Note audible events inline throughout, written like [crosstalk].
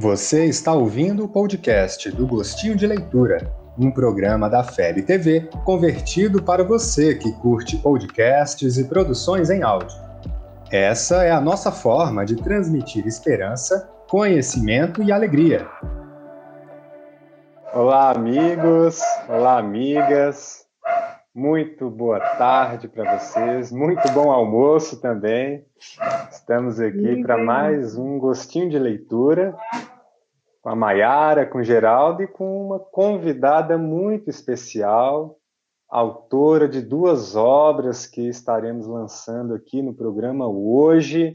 Você está ouvindo o podcast do Gostinho de Leitura, um programa da FEB TV convertido para você que curte podcasts e produções em áudio. Essa é a nossa forma de transmitir esperança, conhecimento e alegria. Olá, amigos! Olá, amigas! Muito boa tarde para vocês, muito bom almoço também. Estamos aqui para mais um gostinho de leitura com a Maiara, com o Geraldo e com uma convidada muito especial, autora de duas obras que estaremos lançando aqui no programa hoje.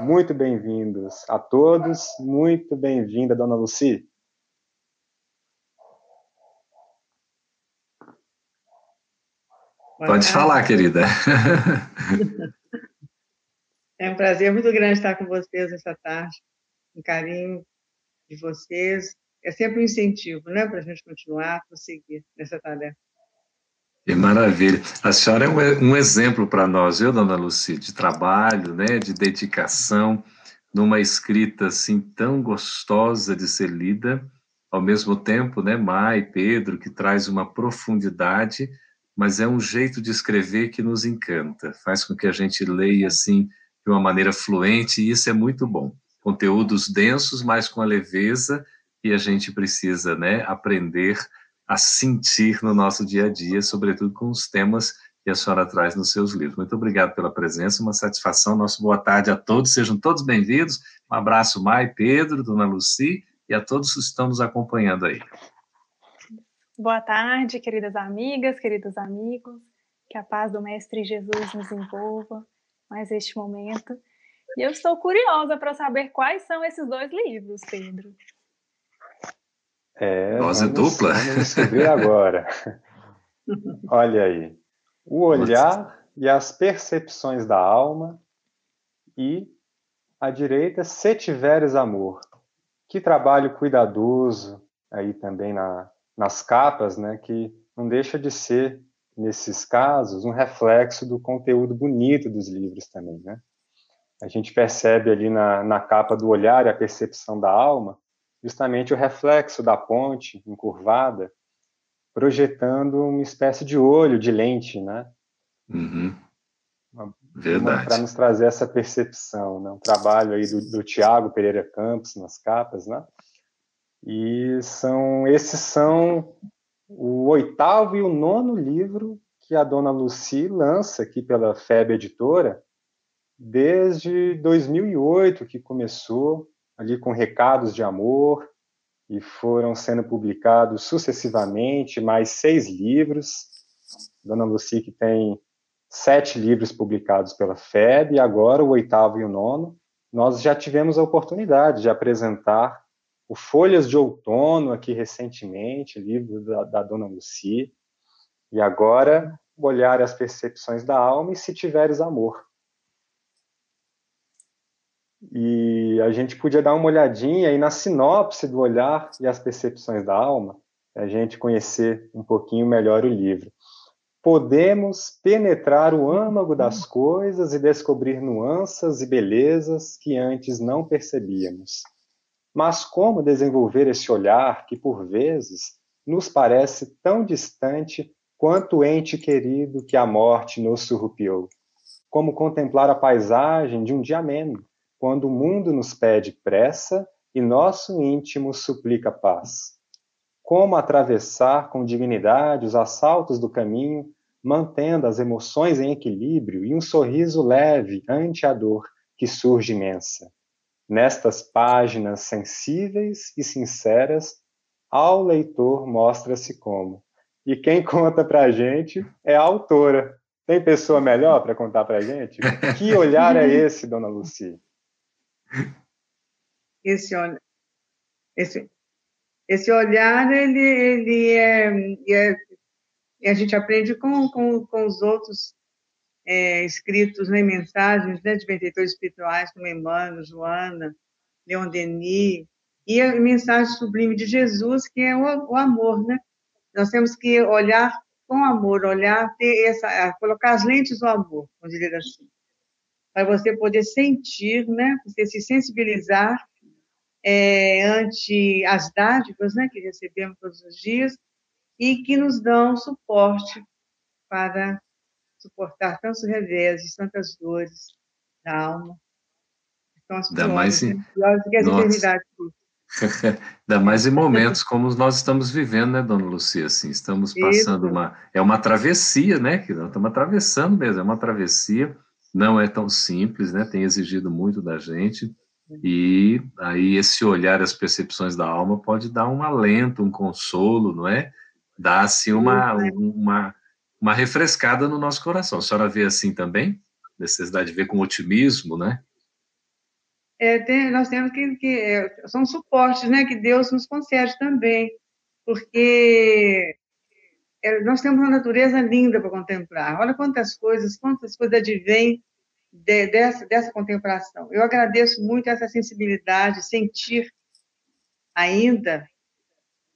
Muito bem-vindos a todos, muito bem-vinda, dona Luci. Pode falar, querida. [laughs] É um prazer muito grande estar com vocês essa tarde. Um carinho de vocês. É sempre um incentivo, né, para a gente continuar prosseguir nessa tarefa. Que maravilha. A senhora é um, um exemplo para nós, viu, dona Luci, de trabalho, né, de dedicação, numa escrita assim tão gostosa de ser lida, ao mesmo tempo, né, Mai, Pedro, que traz uma profundidade, mas é um jeito de escrever que nos encanta, faz com que a gente leia assim de uma maneira fluente, e isso é muito bom conteúdos densos, mas com a leveza que a gente precisa né, aprender a sentir no nosso dia a dia, sobretudo com os temas que a senhora traz nos seus livros. Muito obrigado pela presença, uma satisfação. Nosso boa tarde a todos, sejam todos bem-vindos. Um abraço, Mai, Pedro, Dona Luci e a todos que estão nos acompanhando aí. Boa tarde, queridas amigas, queridos amigos. Que a paz do Mestre Jesus nos envolva mais este momento. E eu estou curiosa para saber quais são esses dois livros, Pedro. É, Dose dupla. Vamos descobrir agora. [laughs] Olha aí. O olhar e as percepções da alma e à direita, se tiveres amor. Que trabalho cuidadoso aí também na, nas capas, né, que não deixa de ser, nesses casos, um reflexo do conteúdo bonito dos livros também, né? A gente percebe ali na, na capa do olhar e a percepção da alma, justamente o reflexo da ponte encurvada, projetando uma espécie de olho, de lente, né? Uhum. Verdade. Para nos trazer essa percepção, né? Um trabalho aí do, do Tiago Pereira Campos nas capas, né? E são esses são o oitavo e o nono livro que a dona Luci lança aqui pela FEB Editora, desde 2008 que começou ali com recados de amor e foram sendo publicados sucessivamente mais seis livros. Dona Luci que tem sete livros publicados pela FEB e agora o oitavo e o nono. Nós já tivemos a oportunidade de apresentar o Folhas de Outono aqui recentemente, livro da, da Dona Luci, e agora olhar as percepções da alma e se tiveres amor e a gente podia dar uma olhadinha aí na sinopse do olhar e as percepções da alma, a gente conhecer um pouquinho melhor o livro. Podemos penetrar o âmago das coisas e descobrir nuances e belezas que antes não percebíamos. Mas como desenvolver esse olhar que, por vezes, nos parece tão distante quanto o ente querido que a morte nos surrupiou? Como contemplar a paisagem de um dia ameno, quando o mundo nos pede pressa e nosso íntimo suplica paz. Como atravessar com dignidade os assaltos do caminho, mantendo as emoções em equilíbrio e um sorriso leve ante a dor que surge imensa. Nestas páginas sensíveis e sinceras, ao leitor mostra-se como. E quem [laughs] conta para a gente é a autora. Tem pessoa melhor para contar para a gente? [laughs] Que olhar é esse, dona Lucia? Esse, esse, esse olhar, ele, ele é, é, a gente aprende com, com, com os outros é, escritos, né, mensagens né, de benfeitores espirituais, como Emmanuel, Joana, Leon Denis, e a mensagem sublime de Jesus, que é o, o amor, né? Nós temos que olhar com amor, olhar, ter essa, colocar as lentes do amor, vamos dizer assim para você poder sentir, né? Você se sensibilizar é, ante as dádivas né, que recebemos todos os dias e que nos dão suporte para suportar tantos reveses, tantas dores da alma. Então, as Ainda mais em... piores que as eternidades. [laughs] Ainda mais em momentos como nós estamos vivendo, né, dona Lucia? Assim, estamos passando Isso. uma. É uma travessia, né? Que nós estamos atravessando mesmo, é uma travessia, não é tão simples, né? Tem exigido muito da gente. E aí esse olhar, as percepções da alma pode dar um alento, um consolo, não é? Dar-se uma, uma, uma refrescada no nosso coração. A senhora vê assim também? Necessidade de ver com otimismo, né? É, tem, nós temos que, que é, são suportes, né, que Deus nos concede também, porque nós temos uma natureza linda para contemplar. Olha quantas coisas, quantas coisas advêm de, dessa, dessa contemplação. Eu agradeço muito essa sensibilidade, sentir ainda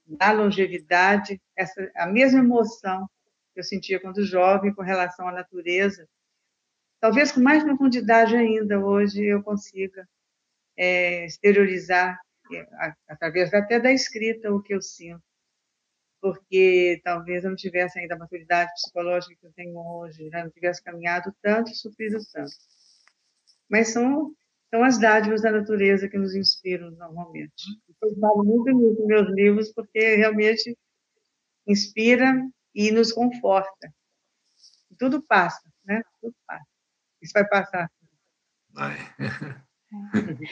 na longevidade essa, a mesma emoção que eu sentia quando jovem com relação à natureza. Talvez com mais profundidade ainda hoje eu consiga é, exteriorizar, é, através até da escrita, o que eu sinto. Porque talvez eu não tivesse ainda a maturidade psicológica que eu tenho hoje, né? não tivesse caminhado tanto e sofrido tanto. Mas são, são as dádivas da natureza que nos inspiram normalmente. Eu falo muito nisso nos meus livros, porque realmente inspira e nos conforta. Tudo passa, né? Tudo passa. Isso vai passar. Vai. [laughs]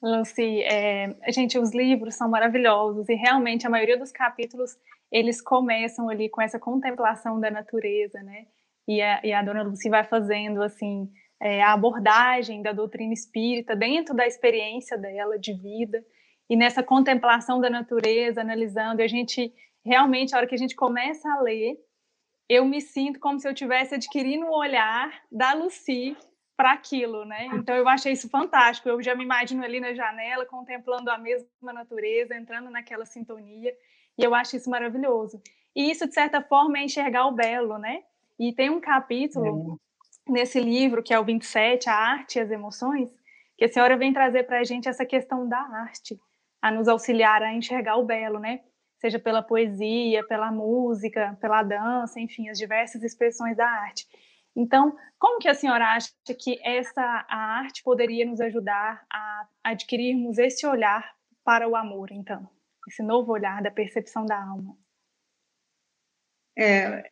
Lucy, é, gente, os livros são maravilhosos e realmente a maioria dos capítulos eles começam ali com essa contemplação da natureza, né? E a, e a dona Lucy vai fazendo assim é, a abordagem da doutrina espírita dentro da experiência dela de vida e nessa contemplação da natureza, analisando, a gente realmente a hora que a gente começa a ler, eu me sinto como se eu tivesse adquirindo o olhar da Lucy para aquilo, né? Então eu achei isso fantástico. Eu já me imagino ali na janela contemplando a mesma natureza, entrando naquela sintonia, e eu acho isso maravilhoso. E isso de certa forma é enxergar o belo, né? E tem um capítulo é. nesse livro que é o 27, a arte e as emoções, que a senhora vem trazer para a gente essa questão da arte, a nos auxiliar a enxergar o belo, né? Seja pela poesia, pela música, pela dança, enfim, as diversas expressões da arte. Então, como que a senhora acha que essa a arte poderia nos ajudar a adquirirmos esse olhar para o amor, então? Esse novo olhar da percepção da alma? É,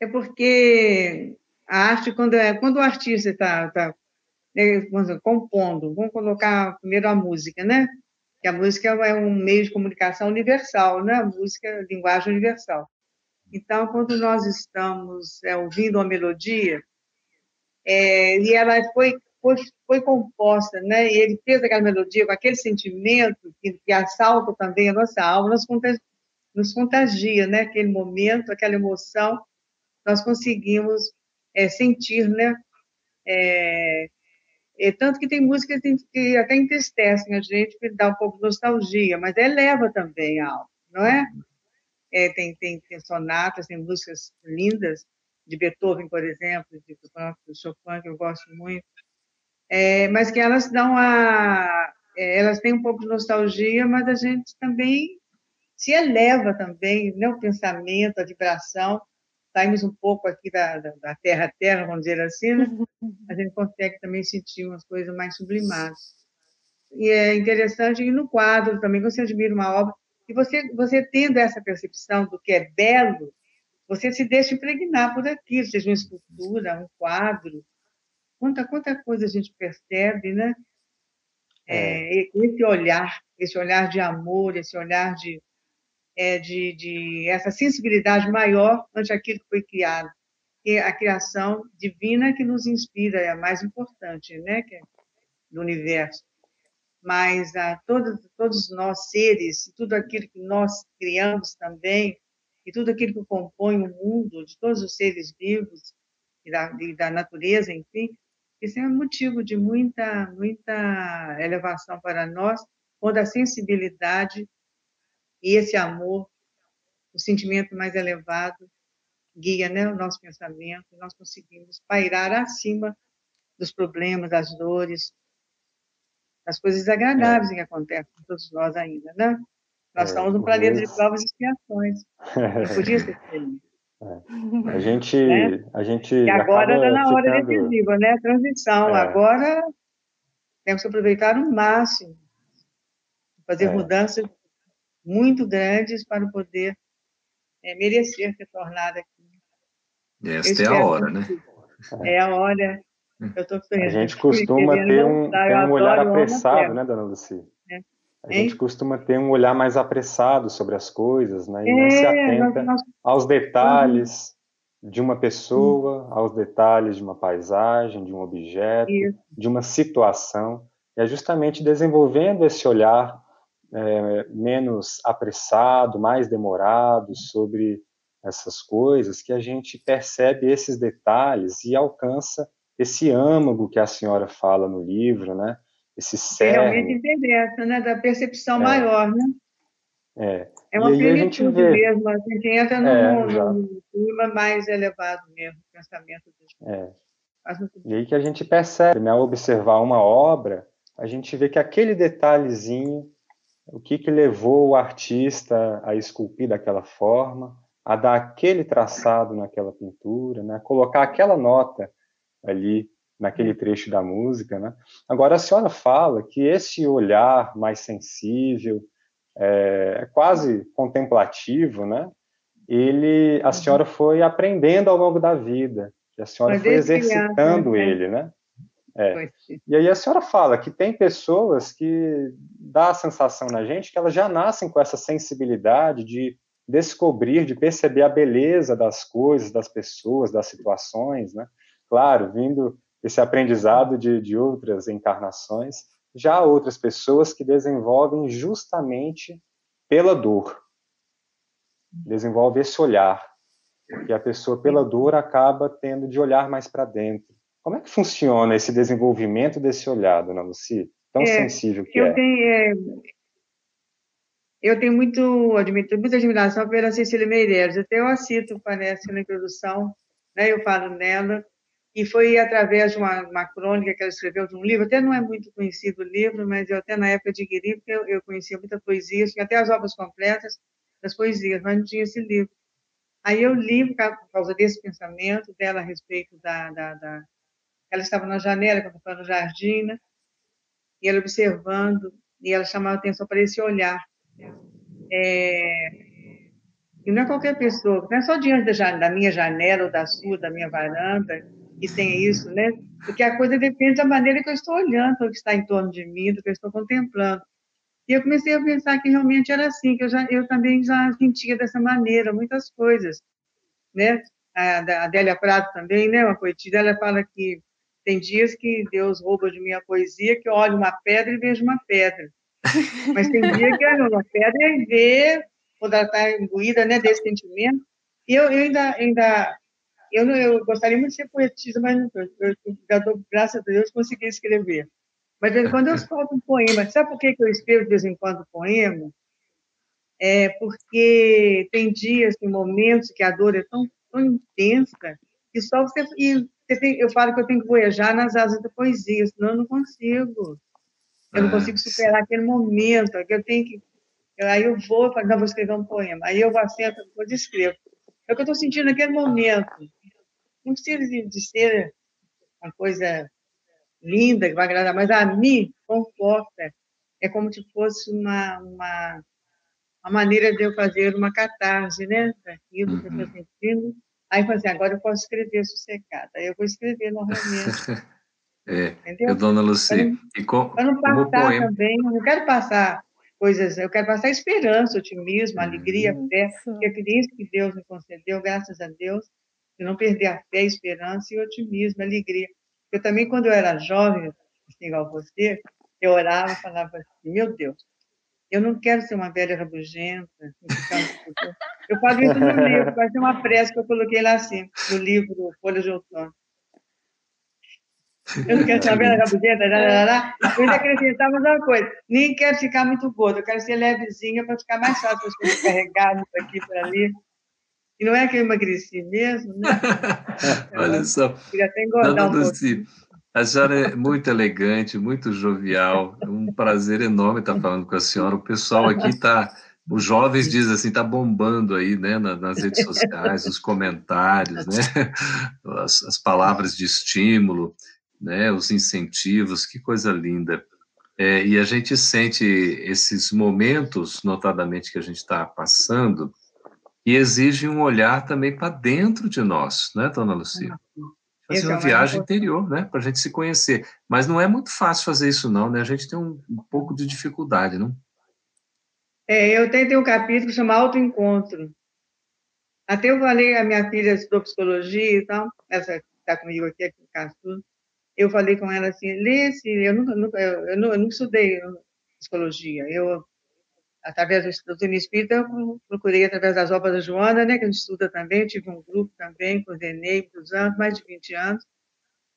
é porque a arte, quando, é, quando o artista está tá, né, compondo, vamos colocar primeiro a música, né? Que a música é um meio de comunicação universal, né? A música é linguagem universal. Então, quando nós estamos é, ouvindo uma melodia, é, e ela foi, foi, foi, composta, né? E ele fez aquela melodia com aquele sentimento que, que assalta também a nossa alma, nos contagia, nos contagia, né? Aquele momento, aquela emoção, nós conseguimos é, sentir, né? É, é, tanto que tem músicas que até entristecem a gente, que dá um pouco de nostalgia, mas eleva também a alma, não é? é, tem, tem, tem sonatas, tem músicas lindas, de Beethoven, por exemplo, de Chopin, que eu gosto muito, é, mas que elas dão a. É, elas têm um pouco de nostalgia, mas a gente também se eleva também, né, o pensamento, a vibração, saímos um pouco aqui da, da, terra a terra, vamos dizer assim, né? a gente consegue também sentir umas coisas mais sublimadas. E é interessante, e no quadro também, quando você admira uma obra, e você, você tendo essa percepção do que é belo, você se deixa impregnar por aquilo, seja uma escultura, um quadro. Quanta, quanta coisa a gente percebe, né? É, é. esse olhar, esse olhar de amor, esse olhar de, é, de, de essa sensibilidade maior ante aquilo que foi criado. E a criação divina que nos inspira é a mais importante, né? Que é do universo mas a todos, todos nós seres, tudo aquilo que nós criamos também, e tudo aquilo que compõe o mundo, de todos os seres vivos e da, e da natureza, enfim, isso é um motivo de muita, muita elevação para nós, quando a sensibilidade e esse amor, o sentimento mais elevado, guia né, o nosso pensamento, nós conseguimos pairar acima dos problemas, das dores, das coisas agradáveis é. que acontecem com todos nós ainda, né? Nós é, estamos no planeta de provas e expiações. [laughs] Não podia ser feliz. É. A [laughs] gente, né? a gente. E agora está na hora ficando... decisiva, né? Transição. É. Agora temos que aproveitar o máximo, fazer é. mudanças muito grandes para poder é, merecer ser tornada aqui. Esta é a hora, né? É a hora. Eu tô a gente costuma ter um, ter um olhar apressado, né, dona Lucia? É. A gente costuma ter um olhar mais apressado sobre as coisas, né? E é, não se atenta nós... aos detalhes uhum. de uma pessoa, uhum. aos detalhes de uma paisagem, de um objeto, Isso. de uma situação. E é justamente desenvolvendo esse olhar é, menos apressado, mais demorado sobre essas coisas que a gente percebe esses detalhes e alcança esse âmago que a senhora fala no livro, né? Esse cerne. Realmente interessa, né? Da percepção é. maior, né? É. É uma plenitude mesmo, a gente entra é, no, clima mais elevado mesmo, o pensamento dos é. E aí que a gente percebe, né, ao observar uma obra, a gente vê que aquele detalhezinho, o que, que levou o artista a esculpir daquela forma, a dar aquele traçado naquela pintura, né, colocar aquela nota ali naquele trecho da música, né? Agora a senhora fala que esse olhar mais sensível, é, quase contemplativo, né? Ele, a uhum. senhora foi aprendendo ao longo da vida, que a senhora foi exercitando né? ele, né? É. E aí a senhora fala que tem pessoas que dá a sensação na gente que elas já nascem com essa sensibilidade de descobrir, de perceber a beleza das coisas, das pessoas, das situações, né? Claro, vindo esse aprendizado de, de outras encarnações, já há outras pessoas que desenvolvem justamente pela dor. Desenvolve esse olhar, que a pessoa pela dor acaba tendo de olhar mais para dentro. Como é que funciona esse desenvolvimento desse olhar, dona Lucia? Tão é, sensível que eu é. Tenho, é. Eu tenho muito, muita admiração pela Cecília Meireles. Até eu a cito, parece, na introdução, né, eu falo nela, e foi através de uma, uma, crônica que ela escreveu de um livro, até não é muito conhecido o livro, mas eu até na época adquiri, porque eu, eu conhecia muita poesia, tinha até as obras completas das poesias, mas não tinha esse livro. Aí eu li, por causa desse pensamento dela a respeito da... da, da... ela estava na janela, quando estava no jardim, né? e ela observando, e ela chamava atenção para esse olhar. É... E não é qualquer pessoa, não é só diante da, da minha janela, ou da sua, da minha varanda, que tem isso, né? Porque a coisa depende da maneira que eu estou olhando o que está em torno de mim, do que eu estou contemplando. E eu comecei a pensar que realmente era assim, que eu, já, eu também já sentia dessa maneira muitas coisas, né? A, Adélia Prado também, né? Uma poetisa, ela fala que tem dias que Deus rouba de mim a poesia, que eu olho uma pedra e vejo uma pedra. Mas tem dia que eu olho uma pedra e vê, quando ela está imbuída né, desse sentimento. E eu, eu ainda, ainda eu, não, eu gostaria muito de ser poetisa, mas não estou. Eu, eu, graças a Deus, consegui escrever. Mas, de vez em quando, eu [laughs] solto um poema. Sabe por que eu escrevo, de vez em quando, poema? É porque tem dias, tem momentos que a dor é tão, tão intensa que só você... E você tem, eu falo que eu tenho que voyajar nas asas da poesia, senão eu não consigo. Eu não ah, consigo superar aquele momento, que eu tenho que... Aí eu vou e falo, não, vou escrever um poema. Aí eu vou assento, depois escrevo. É o que eu estou sentindo naquele momento. Não precisa de ser uma coisa linda, que vai agradar, mas a mim conforta. É como se fosse uma, uma, uma maneira de eu fazer uma catarse, né? Daquilo que eu estou uhum. sentindo. Aí eu assim, agora eu posso escrever sossegada. Aí eu vou escrever normalmente. [laughs] é, Entendeu? Eu, dona Luci, Para não, não passar poema... também, eu não quero passar coisas, eu quero passar esperança, otimismo, alegria, fé, que é isso que Deus me concedeu, graças a Deus, de não perder a fé, a esperança e o otimismo, a alegria. Eu também, quando eu era jovem, assim, igual você, eu orava e falava assim, meu Deus, eu não quero ser uma velha rabugenta. Eu falo isso no livro, vai ser uma prece que eu coloquei lá assim, no livro Folha de Outono. Eu não quero saber da rabugenta, lá, lá, lá. eu ainda acrescentar mais uma coisa. Nem quero ficar muito gorda, eu quero ser levezinha para ficar mais fácil as coisas carregadas aqui para ali. E não é que eu emagreci mesmo, né? [laughs] Olha só. Até engordar um pouquinho. A senhora é muito elegante, muito jovial. É um prazer enorme estar falando com a senhora. O pessoal aqui está, os jovens dizem assim, está bombando aí, né, nas redes sociais, os comentários, né, as, as, palavras de estímulo, né, os incentivos, que coisa linda. É, e a gente sente esses momentos, notadamente que a gente está passando, e exigem um olhar também para dentro de nós, né, Dona Lucia? fazer uma viagem interior, né, para a gente se conhecer. Mas não é muito fácil fazer isso, não, né? A gente tem um, um pouco de dificuldade, não? É, eu tenho, tenho um capítulo que chama Autoencontro. Até eu falei, a minha filha estudou psicologia e tal, essa que está comigo aqui, aqui no eu falei com ela assim, lê esse, eu nunca, nunca eu, eu, não, eu nunca estudei psicologia, eu através do Estudo Espírita, eu procurei através das obras da Joana, né, que a gente estuda também, tive um grupo também, coordenei muitos anos, mais de 20 anos,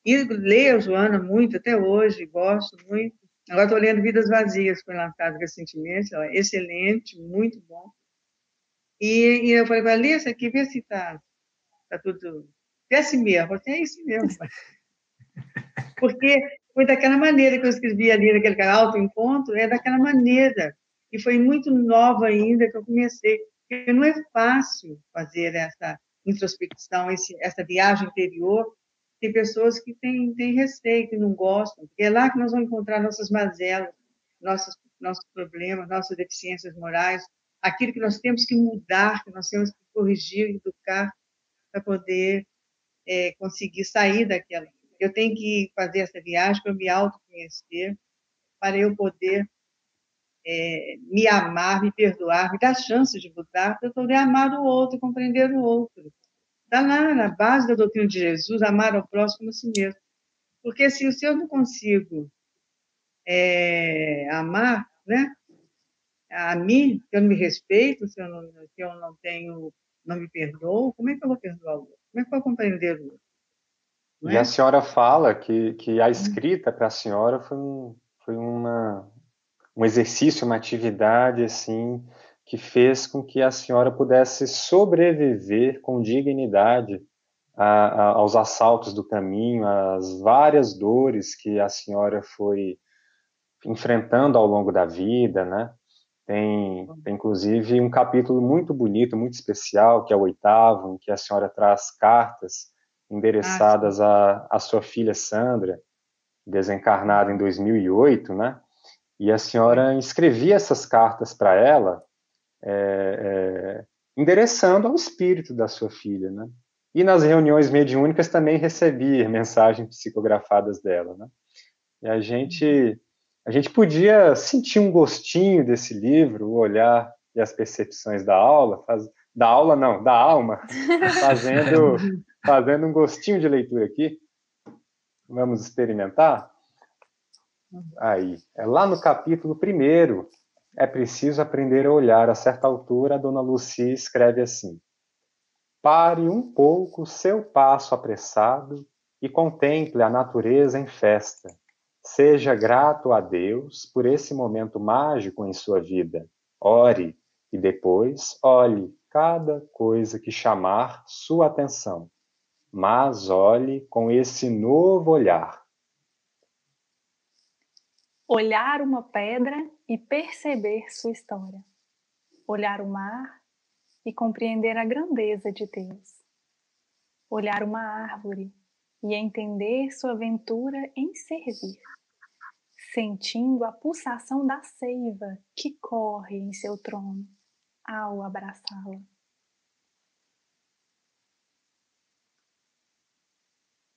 e leio a Joana muito, até hoje, gosto muito. Agora estou lendo Vidas Vazias, foi lançado recentemente, ela é excelente, muito bom. E, e eu falei, vai ler isso aqui, vê se está tá tudo... É assim mesmo, é isso mesmo. [laughs] Porque foi daquela maneira que eu escrevi ali naquele canal, autoencontro, é daquela maneira e foi muito nova ainda que eu comecei. Porque não é fácil fazer essa introspecção, esse, essa viagem interior. Tem pessoas que têm, têm receio, que não gostam, porque é lá que nós vamos encontrar nossas mazelas, nossos, nossos problemas, nossas deficiências morais, aquilo que nós temos que mudar, que nós temos que corrigir, educar, para poder é, conseguir sair daquela. Eu tenho que fazer essa viagem para me autoconhecer, para eu poder é, me amar, me perdoar, me dar chance de mudar, para eu poder amar o outro, compreender o outro. Está lá na base da doutrina de Jesus, amar ao próximo como a si mesmo. Porque se, se eu não consigo é, amar, né, a mim, se eu não me respeito, se eu não, se eu não tenho, não me perdoo, como é que eu vou perdoar o outro? Como é que eu vou compreender o outro? Não e é? a senhora fala que, que a escrita para a senhora foi, um, foi uma, um exercício, uma atividade assim que fez com que a senhora pudesse sobreviver com dignidade a, a, aos assaltos do caminho, às várias dores que a senhora foi enfrentando ao longo da vida, né? Tem, tem, inclusive um capítulo muito bonito, muito especial, que é o oitavo, em que a senhora traz cartas endereçadas à, à sua filha Sandra, desencarnada em 2008, né? E a senhora escrevia essas cartas para ela, é, é, endereçando ao espírito da sua filha, né? E nas reuniões mediúnicas também recebia mensagens psicografadas dela, né? E a gente, a gente podia sentir um gostinho desse livro, o olhar e as percepções da aula, faz, da aula não, da alma, [laughs] fazendo, fazendo um gostinho de leitura aqui. Vamos experimentar? Aí, é lá no capítulo primeiro, é preciso aprender a olhar. A certa altura, a dona Lucia escreve assim: Pare um pouco seu passo apressado e contemple a natureza em festa. Seja grato a Deus por esse momento mágico em sua vida. Ore e depois olhe cada coisa que chamar sua atenção. Mas olhe com esse novo olhar olhar uma pedra e perceber sua história, olhar o mar e compreender a grandeza de Deus, olhar uma árvore e entender sua aventura em servir, sentindo a pulsação da seiva que corre em seu trono ao abraçá-la.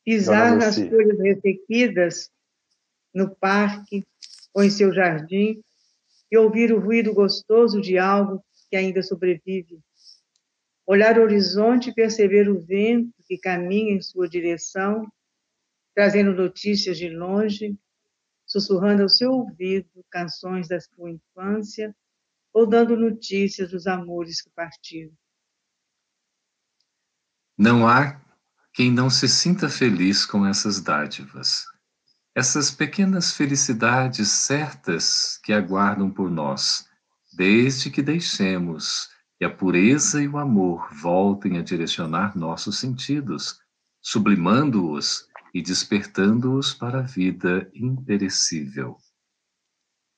Pisar nas folhas ressequidas no parque ou em seu jardim e ouvir o ruído gostoso de algo que ainda sobrevive. Olhar o horizonte e perceber o vento que caminha em sua direção, trazendo notícias de longe, sussurrando ao seu ouvido canções da sua infância ou dando notícias dos amores que partiram. Não há quem não se sinta feliz com essas dádivas essas pequenas felicidades certas que aguardam por nós, desde que deixemos que a pureza e o amor voltem a direcionar nossos sentidos, sublimando-os e despertando-os para a vida imperecível.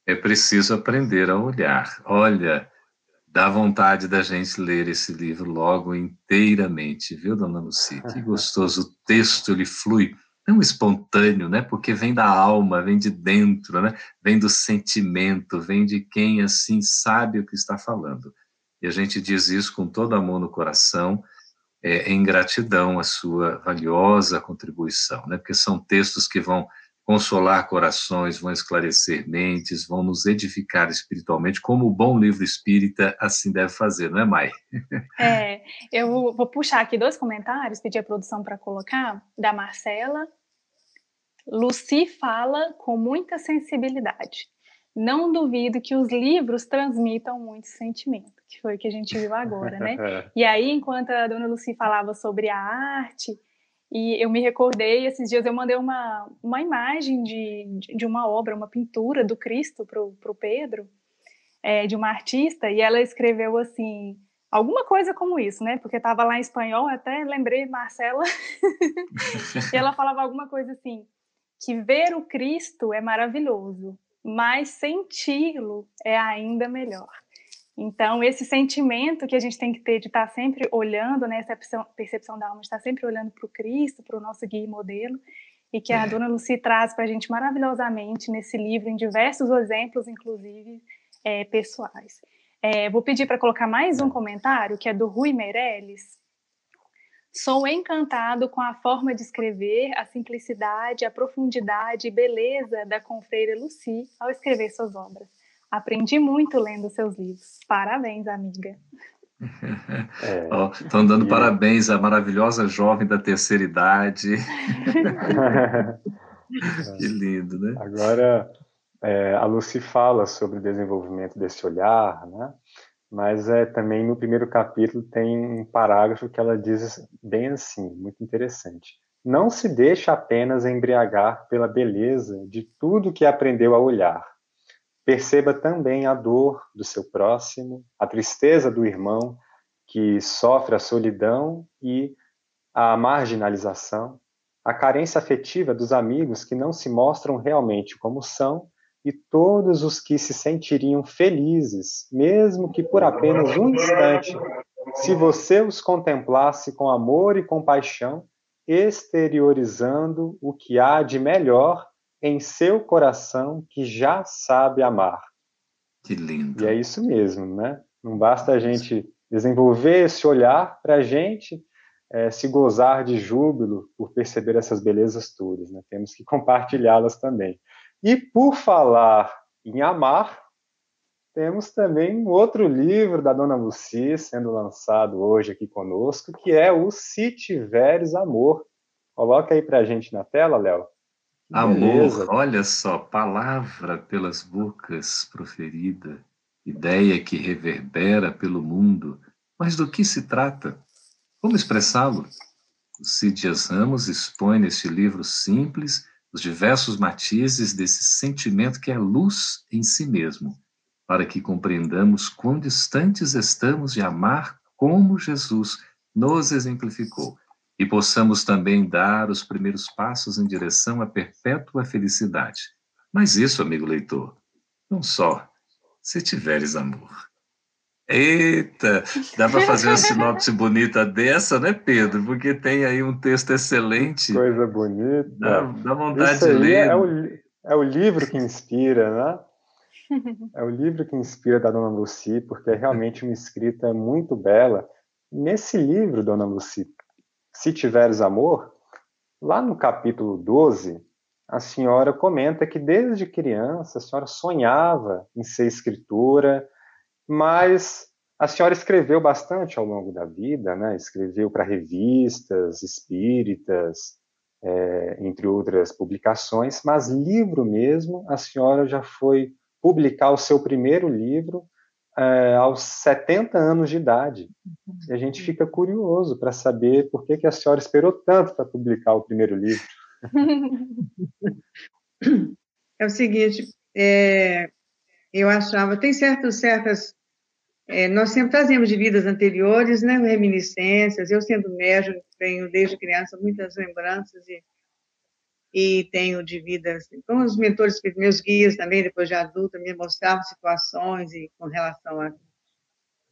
É preciso aprender a olhar. Olha, dá vontade da gente ler esse livro logo inteiramente, viu, dona Lucia? Que [laughs] gostoso o texto, ele flui tão espontâneo, né? Porque vem da alma, vem de dentro, né? Vem do sentimento, vem de quem assim sabe o que está falando. E a gente diz isso com todo amor no coração, é, em gratidão à sua valiosa contribuição, né? Porque são textos que vão consolar corações, vão esclarecer mentes, vão nos edificar espiritualmente, como o bom livro espírita assim deve fazer, não é, Mai? É, eu vou puxar aqui dois comentários, pedir a produção para colocar, da Marcela. Lucy fala com muita sensibilidade. Não duvido que os livros transmitam muito sentimento, que foi o que a gente viu agora, né? [laughs] e aí, enquanto a dona Lucy falava sobre a arte, e eu me recordei, esses dias eu mandei uma, uma imagem de, de uma obra, uma pintura do Cristo para o Pedro, é, de uma artista, e ela escreveu assim, alguma coisa como isso, né? Porque estava lá em espanhol, até lembrei Marcela, [laughs] e ela falava alguma coisa assim, que ver o Cristo é maravilhoso, mas senti-lo é ainda melhor. Então, esse sentimento que a gente tem que ter de estar sempre olhando, né, essa percepção, da alma, de estar sempre olhando para o Cristo, para o nosso guia e modelo, e que a é. dona Lucy traz para a gente maravilhosamente nesse livro, em diversos exemplos, inclusive é, pessoais. É, vou pedir para colocar mais um comentário, que é do Rui Meirelles. Sou encantado com a forma de escrever, a simplicidade, a profundidade e beleza da confreira Lucy ao escrever suas obras. Aprendi muito lendo seus livros. Parabéns, amiga. Estão é, dando e... parabéns à maravilhosa jovem da terceira idade. [laughs] que lindo, né? Agora, é, a Lucy fala sobre o desenvolvimento desse olhar, né? mas é, também no primeiro capítulo tem um parágrafo que ela diz bem assim, muito interessante. Não se deixa apenas embriagar pela beleza de tudo que aprendeu a olhar, Perceba também a dor do seu próximo, a tristeza do irmão que sofre a solidão e a marginalização, a carência afetiva dos amigos que não se mostram realmente como são e todos os que se sentiriam felizes, mesmo que por apenas um instante, se você os contemplasse com amor e compaixão, exteriorizando o que há de melhor em seu coração que já sabe amar. Que lindo. E é isso mesmo, né? Não basta a gente desenvolver esse olhar para a gente é, se gozar de júbilo por perceber essas belezas todas, né? Temos que compartilhá-las também. E por falar em amar, temos também um outro livro da Dona Lucy sendo lançado hoje aqui conosco, que é o Se Tiveres Amor. Coloca aí para a gente na tela, Léo. Amor, olha só, palavra pelas bocas proferida, ideia que reverbera pelo mundo. Mas do que se trata? Como expressá-lo? O Cid Ramos expõe neste livro simples os diversos matizes desse sentimento que é luz em si mesmo, para que compreendamos quão distantes estamos de amar como Jesus nos exemplificou e possamos também dar os primeiros passos em direção à perpétua felicidade. Mas isso, amigo leitor, não só se tiveres amor. Eita, dá para fazer uma sinopse bonita dessa, né, Pedro? Porque tem aí um texto excelente. Coisa bonita. Dá, dá vontade Isso de ler. É o, é o livro que inspira, né? [laughs] É o livro que inspira da Dona Lucy, porque é realmente uma escrita muito bela. Nesse livro, Dona Lucy, se tiveres amor, lá no capítulo 12, a senhora comenta que desde criança a senhora sonhava em ser escritora, mas a senhora escreveu bastante ao longo da vida, né? escreveu para revistas espíritas, é, entre outras publicações, mas livro mesmo, a senhora já foi publicar o seu primeiro livro é, aos 70 anos de idade. E a gente fica curioso para saber por que, que a senhora esperou tanto para publicar o primeiro livro. [laughs] É o seguinte, é, eu achava, tem certos, certas, é, nós sempre trazemos de vidas anteriores, né, reminiscências, eu sendo médium, tenho desde criança muitas lembranças e e tenho de vida, assim, com os mentores, meus guias também, depois de adulta, me mostravam situações e com relação a...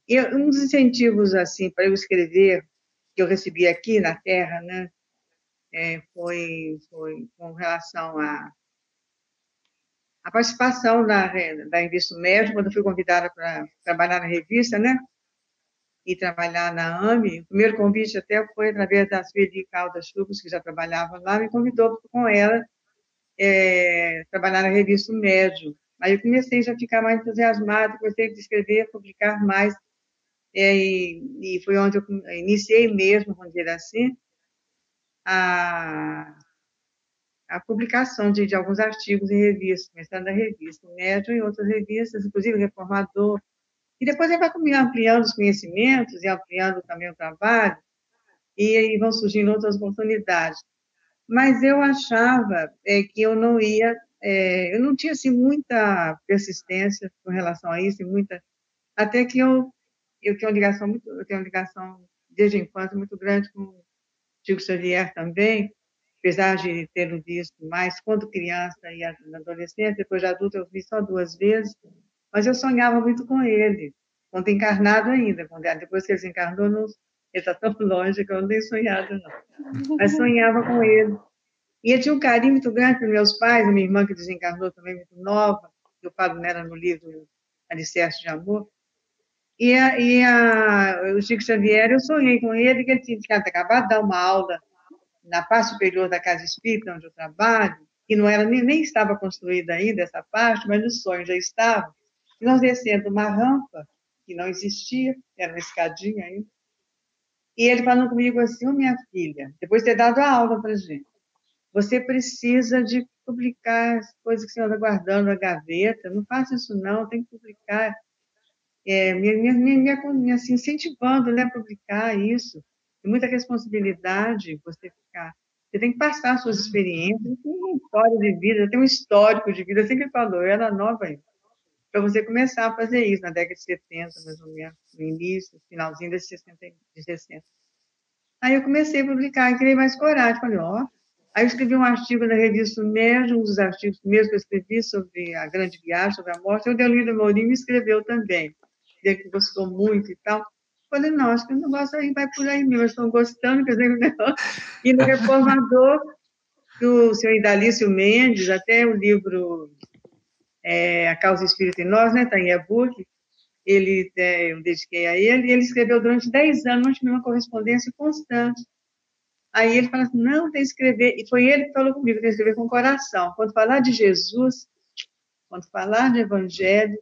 E um dos incentivos, assim, para eu escrever, que eu recebi aqui na Terra, né, é, foi, foi com relação a a participação da, da Revista Médico, quando eu fui convidada para trabalhar na revista, né? E trabalhar na AME. O primeiro convite até foi através da Sueli Caldas Chubos, que já trabalhava lá, me convidou com ela é, trabalhar na revista Médio. Aí eu comecei já a ficar mais entusiasmada, comecei a escrever, publicar mais. É, e, e, foi onde eu iniciei mesmo, vamos dizer assim, a, a publicação de, de, alguns artigos em revistas, começando da revista Médio e outras revistas, inclusive Reformador. E depois ele vai ampliando os conhecimentos e ampliando também o trabalho, e aí vão surgindo outras oportunidades. Mas eu achava é, que eu não ia, é, eu não tinha assim, muita persistência com relação a isso, muita, até que eu, eu tenho uma ligação muito, eu tenho uma ligação desde a infância muito grande com o Chico Xavier também, apesar de tê-lo visto mais quando criança e adolescente, depois de adulto eu vi só duas vezes, mas eu sonhava muito com ele, quando encarnado ainda, depois que ele desencarnou, não, ele está tão [laughs] longe que eu não tenho sonhado, não. Mas sonhava com ele. E eu tinha um carinho muito grande para meus pais, minha irmã que desencarnou também muito nova, que o Pablo Nera no livro Alicerce de Amor. E, a, e a, o Chico Xavier, eu sonhei com ele, que ele tinha acabado de dar uma aula na parte superior da casa espírita, onde eu trabalho, que não era nem, nem estava construída ainda essa parte, mas o sonho já estava. E nós descendo uma rampa, que não existia, era uma escadinha ainda, e ele falando comigo assim, ô oh, minha filha, depois de ter dado a aula para gente, você precisa de publicar as coisas que você anda guardando na gaveta, não faça isso não, tem que publicar. É, me, me, me, me assim, incentivando né, a publicar isso muita responsabilidade você ficar. Você tem que passar suas experiências, tem uma história de vida, tem um histórico de vida, assim que ele falou, eu era nova ainda. Para você começar a fazer isso na década de 70, mais ou menos, no início, finalzinho de 60, de 60. Aí eu comecei a publicar, criei mais coragem, falei, ó. Aí eu escrevi um artigo na revista Médio, um dos artigos mesmo que eu escrevi sobre a grande viagem, sobre a morte, o Delírio Mourinho me escreveu também, dizia que gostou muito e tal. Falei, não, acho que o negócio aí vai por aí mesmo, estão gostando, quer dizer, o [laughs] negócio. E no [laughs] Reformador, do senhor Idalício Mendes, até o livro é, A Causa Espírita em Nós, né, está em e-book, ele, é, eu dediquei a ele, e ele escreveu durante 10 anos, uma correspondência constante. Aí ele fala assim, não, tem que escrever, e foi ele que falou comigo, tem que escrever com o coração. Quando falar de Jesus, quando falar de evangelho,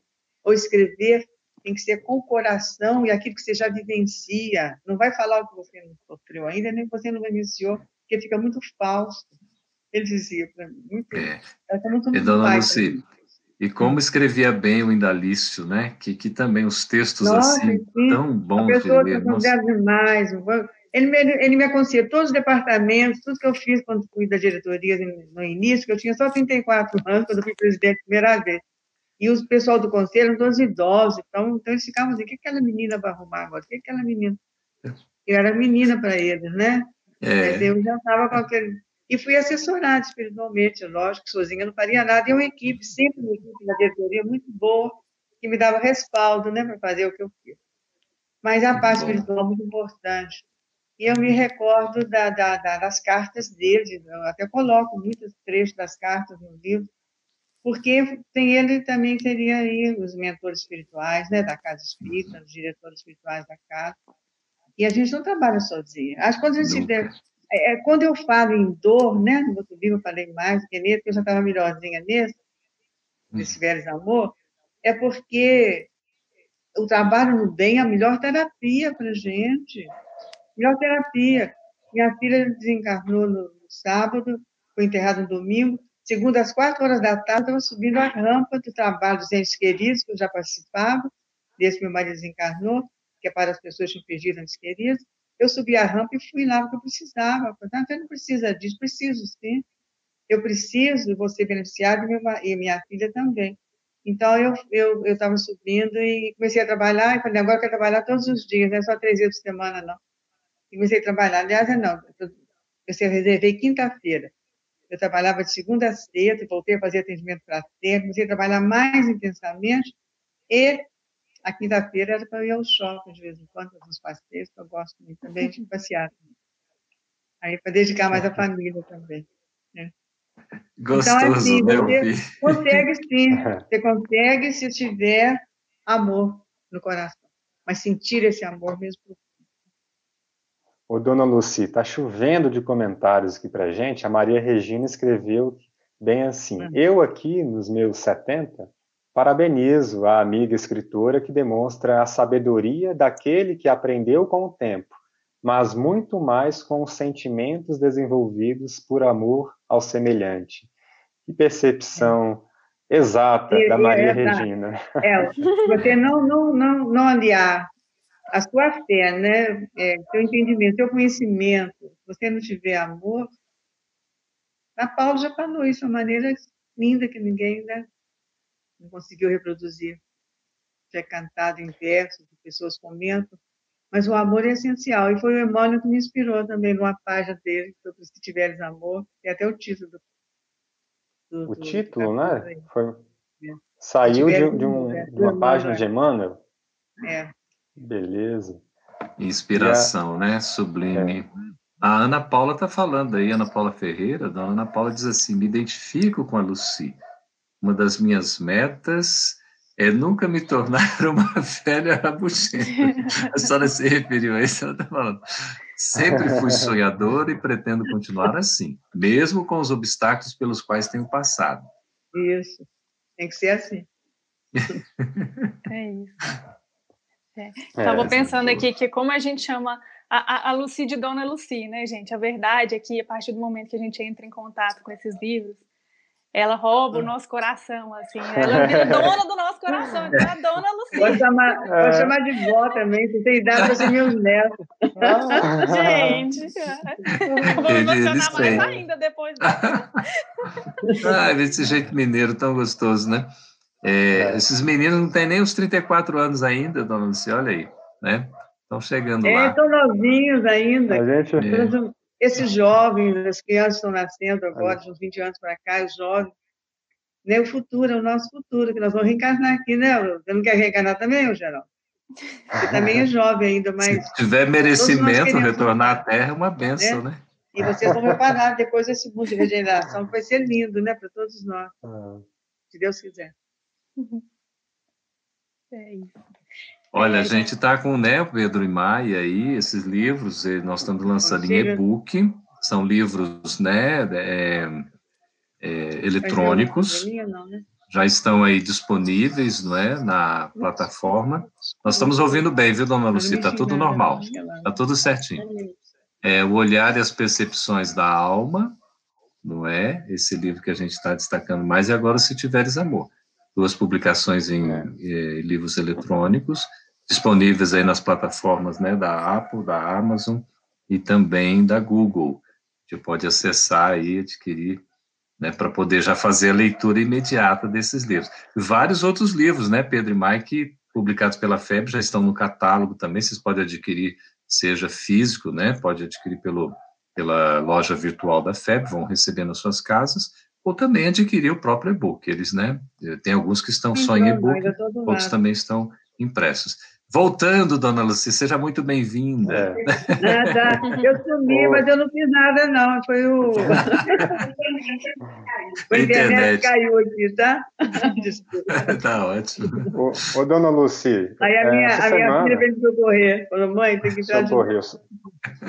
ou escrever, tem que ser com o coração e aquilo que você já vivencia. Não vai falar o que você não sofreu ainda, nem você não vivenciou, porque fica muito falso. Ele dizia para mim, muito, é. Tá muito, muito e dona Lucy, e como escrevia bem o Indalício, né? Que, que também os textos Nossa, assim, sim. tão bons de ler. Nossa. demais. Ele me, ele me aconselha todos os departamentos, tudo que eu fiz quando fui da diretoria no início, que eu tinha só 34 anos, quando fui presidente a primeira vez. E o pessoal do conselho eram todos idosos, então, então eles ficavam assim, o que aquela menina vai arrumar agora? O que aquela menina? Eu era menina para eles, né? É. Mas eu já estava com aquele... E fui assessorada espiritualmente, lógico, sozinha não faria nada. E uma equipe, sempre uma equipe da diretoria muito boa, que me dava respaldo, né, para fazer o que eu fiz. Mas a parte espiritual é muito importante. E eu me recordo da, da, da, das cartas dele, eu até coloco muitos trechos das cartas no livro, porque tem ele também teria aí os mentores espirituais, né, da casa espírita, os diretores espirituais da casa. E a gente não trabalha sozinho. Acho que quando a gente deve, é, é, quando eu falo em dor, né, no outro livro eu falei mais do que nesse, porque eu já estava melhorzinha nesse, hum. nesse velho amor, é porque o trabalho no bem é a melhor terapia para gente. Melhor terapia. Minha filha desencarnou no sábado, foi enterrada no domingo, Segunda, às quatro horas da tarde, estava subindo a rampa do trabalho dos entes queridos, que eu já participava, desse meu marido desencarnou, que é para as pessoas que perdido entes queridos. Eu subi a rampa e fui lá porque eu precisava. Portanto, eu não precisa disso, preciso sim. Eu preciso, vou ser beneficiado e minha filha também. Então, eu eu estava subindo e comecei a trabalhar, e falei, agora eu quero trabalhar todos os dias, não é só três vezes por semana, não. E comecei a trabalhar, aliás, é não, eu reservei quinta-feira eu trabalhava de segunda a sexta, voltei a fazer atendimento para ter, comecei a trabalhar mais intensamente, e a quinta-feira era para ir ao shopping de vez em quando, nos passeios, que eu gosto muito também de passear. Aí para dedicar mais à família também. Né? Gostoso, então, assim, você consegue sim, [laughs] você consegue se tiver amor no coração, mas sentir esse amor mesmo Ô, dona Luci, está chovendo de comentários aqui para gente. A Maria Regina escreveu bem assim: hum. Eu aqui, nos meus 70, parabenizo a amiga escritora que demonstra a sabedoria daquele que aprendeu com o tempo, mas muito mais com os sentimentos desenvolvidos por amor ao semelhante. Que percepção é. exata da Maria é, Regina. É, você não, não, não, não aliar a sua fé, né, é, seu entendimento, seu conhecimento, se você não tiver amor, a Paulo já falou isso de uma maneira linda que ninguém né, não conseguiu reproduzir. Já é cantado em versos, que pessoas comentam, mas o amor é essencial. E foi o Emmanuel que me inspirou também numa página dele, sobre Se Tiveres Amor, e até o título. Do, o do, título, do né? Foi... É. Saiu de, de, um, é, de uma página de Emmanuel? É. Beleza. Inspiração, a... né? Sublime. É. A Ana Paula está falando aí, Ana Paula Ferreira, a Ana Paula diz assim: me identifico com a Lucy. Uma das minhas metas é nunca me tornar [laughs] uma velha rabuchenta. A senhora se referiu a isso, ela está falando. Sempre fui sonhadora e pretendo continuar assim, mesmo com os obstáculos pelos quais tenho passado. Isso, tem que ser assim. [laughs] é isso. Estava é, pensando aqui que como a gente chama a, a, a Lucy de Dona Lucy, né, gente? A verdade é que a partir do momento que a gente entra em contato com esses livros, ela rouba o hum. nosso coração, assim. [laughs] Ela vira dona do nosso coração, então é a Dona Lucy. Pode chamar, [laughs] pode chamar de vó também, você tem idade para ser meus netos. gente, [laughs] eu vou me emocionar mais ainda depois disso. ah, esse jeito mineiro tão gostoso, né? É, é. Esses meninos não têm nem os 34 anos ainda, dona Lucia, olha aí, né? Estão chegando é, lá. Estão novinhos ainda. Gente... É. Esses jovens, as crianças estão nascendo agora, de uns 20 anos para cá, os jovens. Né, o futuro, é o nosso futuro, que nós vamos reencarnar aqui, né? Você não quer reencarnar também, Geraldo? Você também é [laughs] jovem ainda, mas... Se tiver merecimento, retornar à Terra é uma benção, né? né? E vocês vão reparar depois desse mundo de regeneração, que vai ser lindo, né, para todos nós. Ah. Se Deus quiser. É isso. Olha, a gente está com né, Pedro e Maia aí, esses livros, nós estamos lançando em e-book, são livros né, é, é, eletrônicos, né? já estão aí disponíveis não é, na plataforma. Nós estamos ouvindo bem, viu, dona Lucia? Está tudo normal, está tudo certinho. É, o Olhar e as Percepções da Alma, não é? Esse livro que a gente está destacando mais, e agora Se Tiveres Amor duas publicações em é. eh, livros eletrônicos, disponíveis aí nas plataformas né, da Apple, da Amazon e também da Google. Você pode acessar e adquirir né, para poder já fazer a leitura imediata desses livros. Vários outros livros, né, Pedro e Mike, publicados pela FEB, já estão no catálogo também, vocês podem adquirir, seja físico, né, pode adquirir pelo, pela loja virtual da FEB, vão receber nas suas casas, ou também adquirir o próprio e-book. Eles, né, tem alguns que estão só em e-book, outros também estão impressos. Voltando, dona Lucia, seja muito bem-vinda. É. Nada, eu sumi, mas eu não fiz nada, não. Foi o. [laughs] o internet caiu aqui, tá? [laughs] Desculpa. Tá ótimo. Ô, ô, dona Lucy. Aí a minha, a minha filha veio me socorrer. Falou, mãe, tem que entrar Socorreu.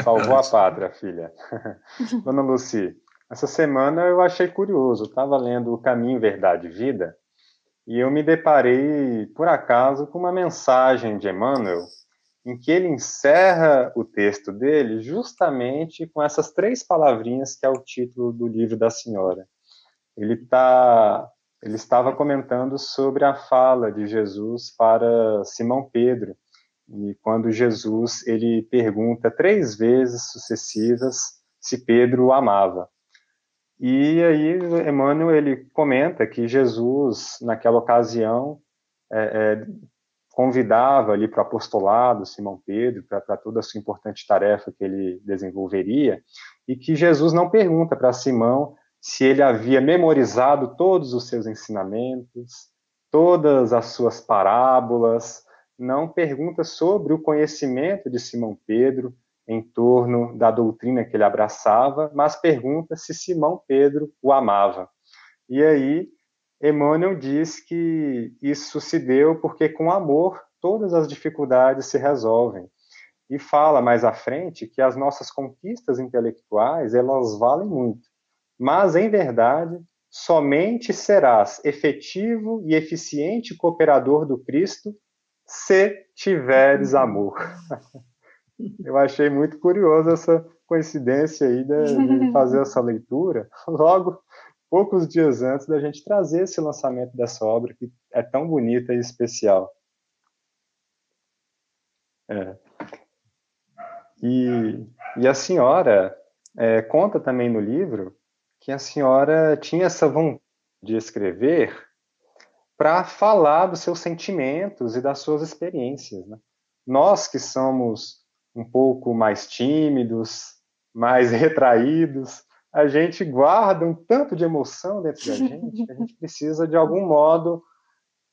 Salvou a pátria, filha. [laughs] Dona Lucy, essa semana eu achei curioso, estava lendo O Caminho, Verdade e Vida, e eu me deparei, por acaso, com uma mensagem de Emmanuel, em que ele encerra o texto dele justamente com essas três palavrinhas que é o título do livro da senhora. Ele, tá, ele estava comentando sobre a fala de Jesus para Simão Pedro, e quando Jesus ele pergunta três vezes sucessivas se Pedro o amava. E aí Emmanuel ele comenta que Jesus naquela ocasião é, é, convidava ali para o apostolado Simão Pedro para toda a sua importante tarefa que ele desenvolveria e que Jesus não pergunta para Simão se ele havia memorizado todos os seus ensinamentos, todas as suas parábolas, não pergunta sobre o conhecimento de Simão Pedro em torno da doutrina que ele abraçava, mas pergunta se Simão Pedro o amava. E aí, Emmanuel diz que isso se deu porque com amor todas as dificuldades se resolvem. E fala mais à frente que as nossas conquistas intelectuais, elas valem muito. Mas, em verdade, somente serás efetivo e eficiente cooperador do Cristo se tiveres amor. [laughs] Eu achei muito curioso essa coincidência aí de, de, [laughs] fazer essa leitura logo poucos dias antes da gente trazer esse lançamento dessa obra que é tão bonita e especial. É. E, e a senhora é, conta também no livro que a senhora tinha essa vontade de escrever para falar dos seus sentimentos e das suas experiências. Né? Nós que somos um pouco mais tímidos, mais [laughs] retraídos, a gente guarda um tanto de emoção dentro da gente que a gente precisa, de algum modo,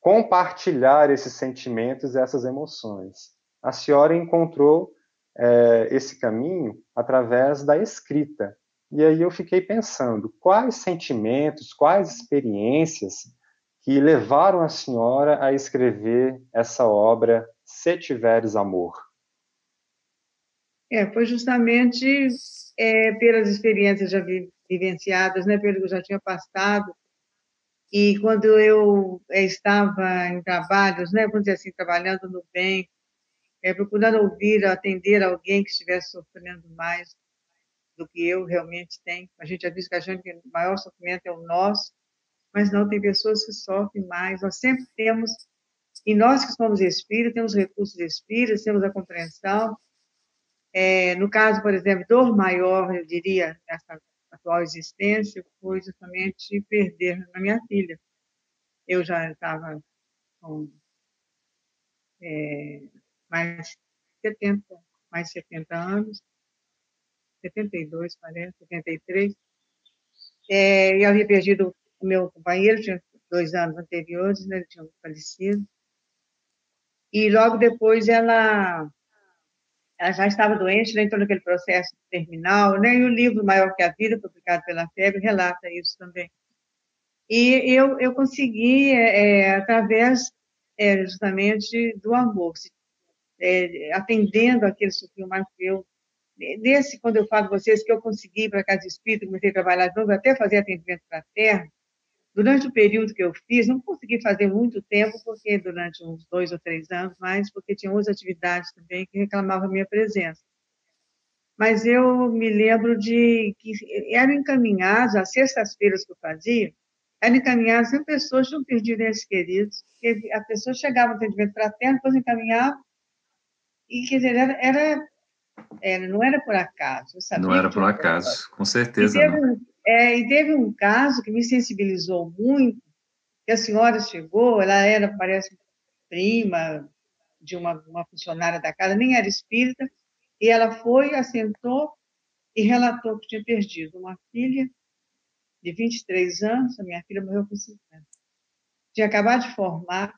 compartilhar esses sentimentos e essas emoções. A senhora encontrou é, esse caminho através da escrita. E aí eu fiquei pensando, quais sentimentos, quais experiências que levaram a senhora a escrever essa obra Se Tiveres Amor? É, foi justamente é, pelas experiências já vivenciadas, né, pelo que eu já tinha passado, e quando eu é, estava em trabalhos, né, vamos dizer assim, trabalhando no bem, é, procurando ouvir, atender alguém que estivesse sofrendo mais do que eu realmente tenho. A gente disse que a gente, o maior sofrimento é o nosso, mas não tem pessoas que sofrem mais. Nós sempre temos, e nós que somos espíritos, temos recursos de espírito, temos a compreensão. É, no caso, por exemplo, dor maior, eu diria, nessa atual existência, foi justamente perder a minha filha. Eu já estava com é, mais 70, mais 70 anos, 72, parece, 73. É, eu havia perdido o meu companheiro tinha dois anos anteriores, né, ele tinha falecido. E logo depois ela, ela já estava doente, entrou naquele processo terminal, né, e o livro Maior que a Vida, publicado pela FEB, relata isso também. E eu, eu consegui, é, é através é, justamente do amor, é, atendendo aquele sofrimento mais que eu nesse, quando eu falo com vocês que eu consegui para a Casa Espírita, comecei a trabalhar de novo, até fazer atendimento para a Terra, Durante o período que eu fiz, não consegui fazer muito tempo, porque durante uns dois ou três anos, mas porque tinha outras atividades também que reclamavam a minha presença. Mas eu me lembro de que eram encaminhados, as sextas-feiras que eu fazia, eram encaminhadas sempre pessoas que tinham perdido entes queridos, que a pessoa chegava no atendimento fraterno, depois encaminhava, e quer dizer, era, era, era não era por acaso. não era por acaso, com certeza. E teve, é, e teve um caso que me sensibilizou muito, que a senhora chegou, ela era, parece, prima de uma, uma funcionária da casa, nem era espírita, e ela foi, assentou e relatou que tinha perdido uma filha de 23 anos, a minha filha morreu com 50. Tinha acabado de formar,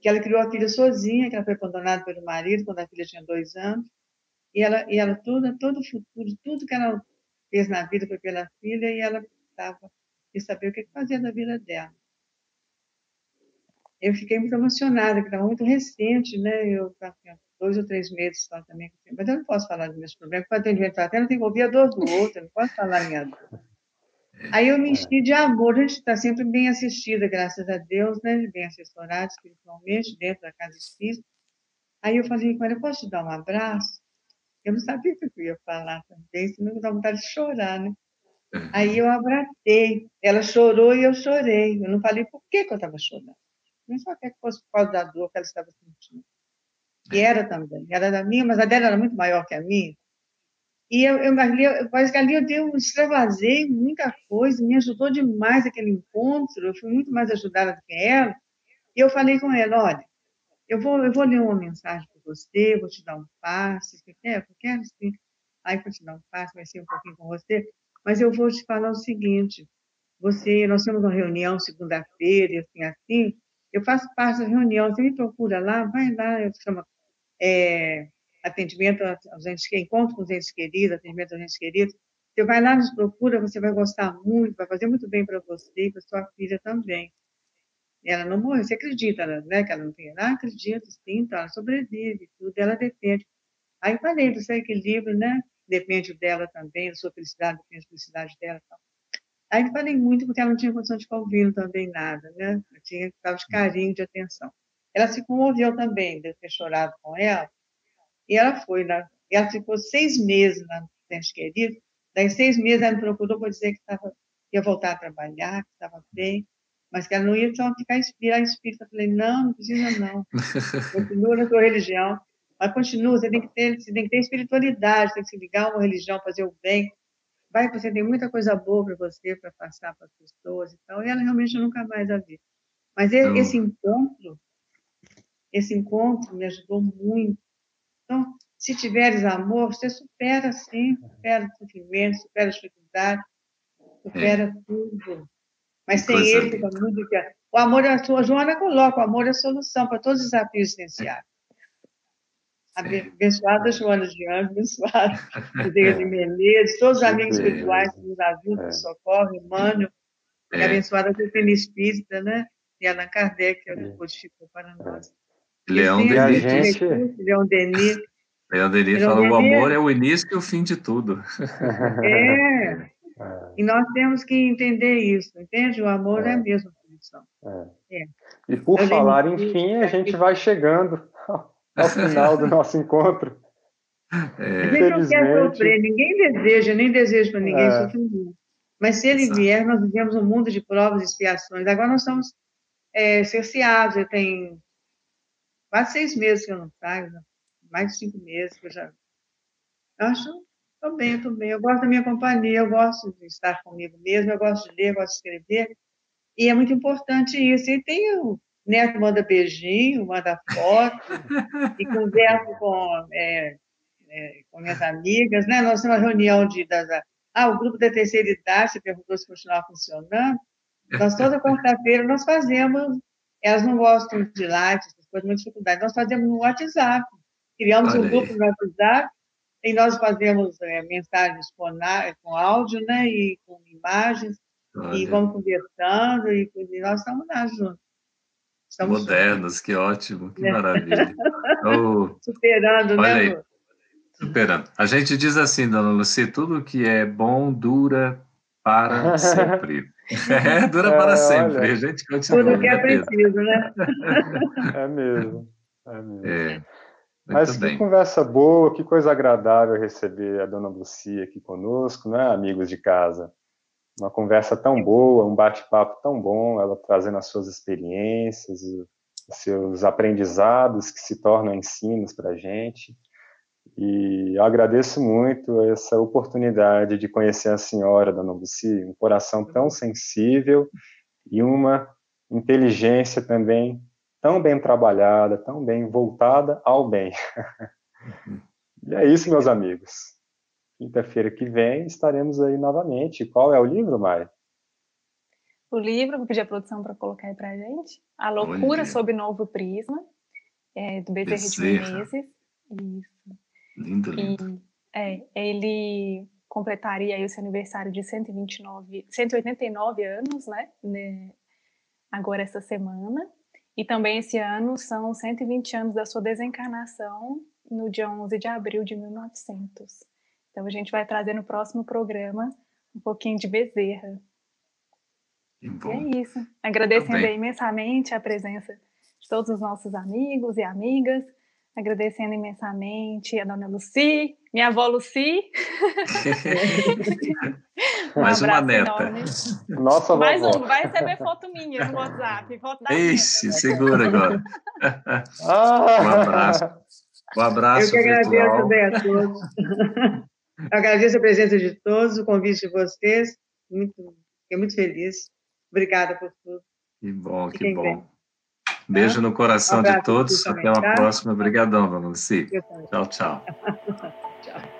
que ela criou a filha sozinha, que ela foi abandonada pelo marido quando a filha tinha dois anos, e ela, e ela toda, todo o futuro, tudo que ela fez na vida foi pela filha e ela estava quis saber o que fazia da vida dela. Eu fiquei muito emocionada, que estava muito recente, né? Eu estava dois ou três meses só também, mas eu não posso falar dos meus problemas, porque o atendimento fraterno tem que ouvir a dor do outro, eu não posso falar minha dor. Aí eu me enchi de amor, a gente está sempre bem assistida, graças a Deus, né? Bem assessorada espiritualmente, dentro da casa espírita. Aí eu falei com ela, eu posso te dar um abraço? Eu não sabia o que eu ia falar também, senão dá vontade de chorar, né? Aí eu abracei, ela chorou e eu chorei. Eu não falei por que, que eu estava chorando. Não só que fosse por causa da dor que ela estava sentindo. E era também, era da minha, mas a dela era muito maior que a minha. E eu, eu, eu parece que ali eu dei um extravasei muita coisa, me ajudou demais aquele encontro, eu fui muito mais ajudada do que ela. E eu falei com ela, olha, eu vou, eu vou ler uma mensagem para você, vou te dar um passe, você quer? Eu quero sim. Aí vou te dar um passe, vai ser um pouquinho com você. Mas eu vou te falar o seguinte: você, nós temos uma reunião segunda-feira, assim, assim, eu faço parte da reunião, você me procura lá, vai lá, eu chamo é, atendimento aos entes, encontro com os entes queridos, atendimento aos entes queridos, você vai lá, nos procura, você vai gostar muito, vai fazer muito bem para você e para sua filha também. Ela não morre, você acredita, né, que ela não tem? Ela acredita, sim, então ela sobrevive, tudo, ela depende. Aí falei do seu equilíbrio, né? Depende dela também, da sua felicidade, depende da felicidade dela. Então. Aí falei muito porque ela não tinha condição de ficar ouvindo também nada, né? Eu tinha que de carinho, de atenção. Ela se comoveu também, de ter chorado com ela, e ela foi, ela ficou seis meses na Centro Querido, daí seis meses ela me procurou para dizer que estava, ia voltar a trabalhar, que estava bem, mas que ela não ia só ficar virar espírita. Eu falei, não, não precisa não, [laughs] continua na sua religião, mas continua, você tem que ter, você tem que ter espiritualidade, tem que se ligar a uma religião, fazer o bem, vai, você tem muita coisa boa para você, para passar para as pessoas e tal, e ela realmente nunca mais a viu. Mas esse encontro, esse encontro me ajudou muito. Então, se tiveres amor, você supera sim, supera o sofrimento, supera a dificuldade, supera é. tudo. Mas sem ele, fica muito O amor, a sua Joana coloca, o amor é a solução para todos os desafios existenciais. [laughs] Abençoada Joana de Anjos, abençoada [laughs] Judeia de Menezes, todos os amigos espirituais que nos ajudam, nos socorrem, Emmanuel, e abençoada Cecília Espírita, né? E Allan Kardec, que é o codificou para nós. Leão Denis. Gente... Leão Denis. Leão Denis falou, o amor é o início e o fim de tudo. É. [laughs] E nós temos que entender isso, entende? O amor é, é a mesma condição. É. É. E por Eu falar, enfim, a gente vai chegando ao final do [laughs] nosso encontro. É. A gente não quer sofrer, ninguém deseja, nem deseja para ninguém é. sofrer. Mas se ele Exato. vier, nós vivemos um mundo de provas e expiações. Agora nós estamos é, cerceados, eu tenho quase seis meses que eu não saio, mais de cinco meses que eu já. Eu acho, estou bem, estou bem. Eu gosto da minha companhia, eu gosto de estar comigo mesmo, eu gosto de ler, eu gosto de escrever. E é muito importante isso. E tenho neto manda beijinho, manda foto, e converso com, é, é, com minhas amigas, né? Nós temos uma reunião de, das, ah, o grupo da terceira idade, você perguntou se continuar funcionando, nós toda quarta-feira nós fazemos, elas não gostam de lives, essas coisas, muita dificuldade, nós fazemos no WhatsApp, criamos Olha um grupo no WhatsApp, e nós fazemos é, mensagens com, com áudio, né, e com imagens, Olha. e vamos conversando, e, e nós estamos lá juntos. Estamos Modernos, juntos. que ótimo, que [laughs] é. maravilha. Oh, Superando, né, olha né? Aí. Superando. A gente diz assim, dona Luci, tudo que é bom dura para [laughs] sempre. É, dura é, para sempre. Olha, a gente continua. Tudo que é preciso, né? [laughs] É mesmo. É mesmo. É. Mas bem. que conversa boa, que coisa agradável receber a dona Lucia aqui conosco, né, amigos de casa uma conversa tão boa, um bate-papo tão bom, ela trazendo as suas experiências, os seus aprendizados que se tornam ensinos para a gente. E eu agradeço muito essa oportunidade de conhecer a senhora, Dona Lucy, um coração tão sensível e uma inteligência também tão bem trabalhada, tão bem voltada ao bem. e é isso, meus amigos. Quinta-feira que vem estaremos aí novamente. Qual é o livro, Mai? O livro, vou pedir a produção para colocar aí para a gente. A Loucura sob Novo Prisma, é, do Bezerra de Menezes. Isso. Lindo, lindo. E, é, ele completaria aí o seu aniversário de 129, 189 anos, né? né? Agora, essa semana. E também esse ano são 120 anos da sua desencarnação, no dia 11 de abril de 1900. Então a gente vai trazer no próximo programa um pouquinho de Bezerra. E é isso. Agradecendo imensamente a presença de todos os nossos amigos e amigas. Agradecendo imensamente a dona Luci, minha avó Luci. [laughs] [laughs] um Mais uma neta. Enorme. Nossa Mais um, vai receber foto minha no WhatsApp. Foto da Ixi, neta, segura agora. Ah. Um abraço. Um abraço. Eu que agradeço virtual. também a todos. Agradeço a presença de todos, o convite de vocês. Muito, fiquei muito feliz. Obrigada por tudo. Que bom, que bom. Vem. Beijo no coração um de todos. Até uma tá? próxima. Obrigadão, Luci. Tchau, tchau. [laughs] tchau.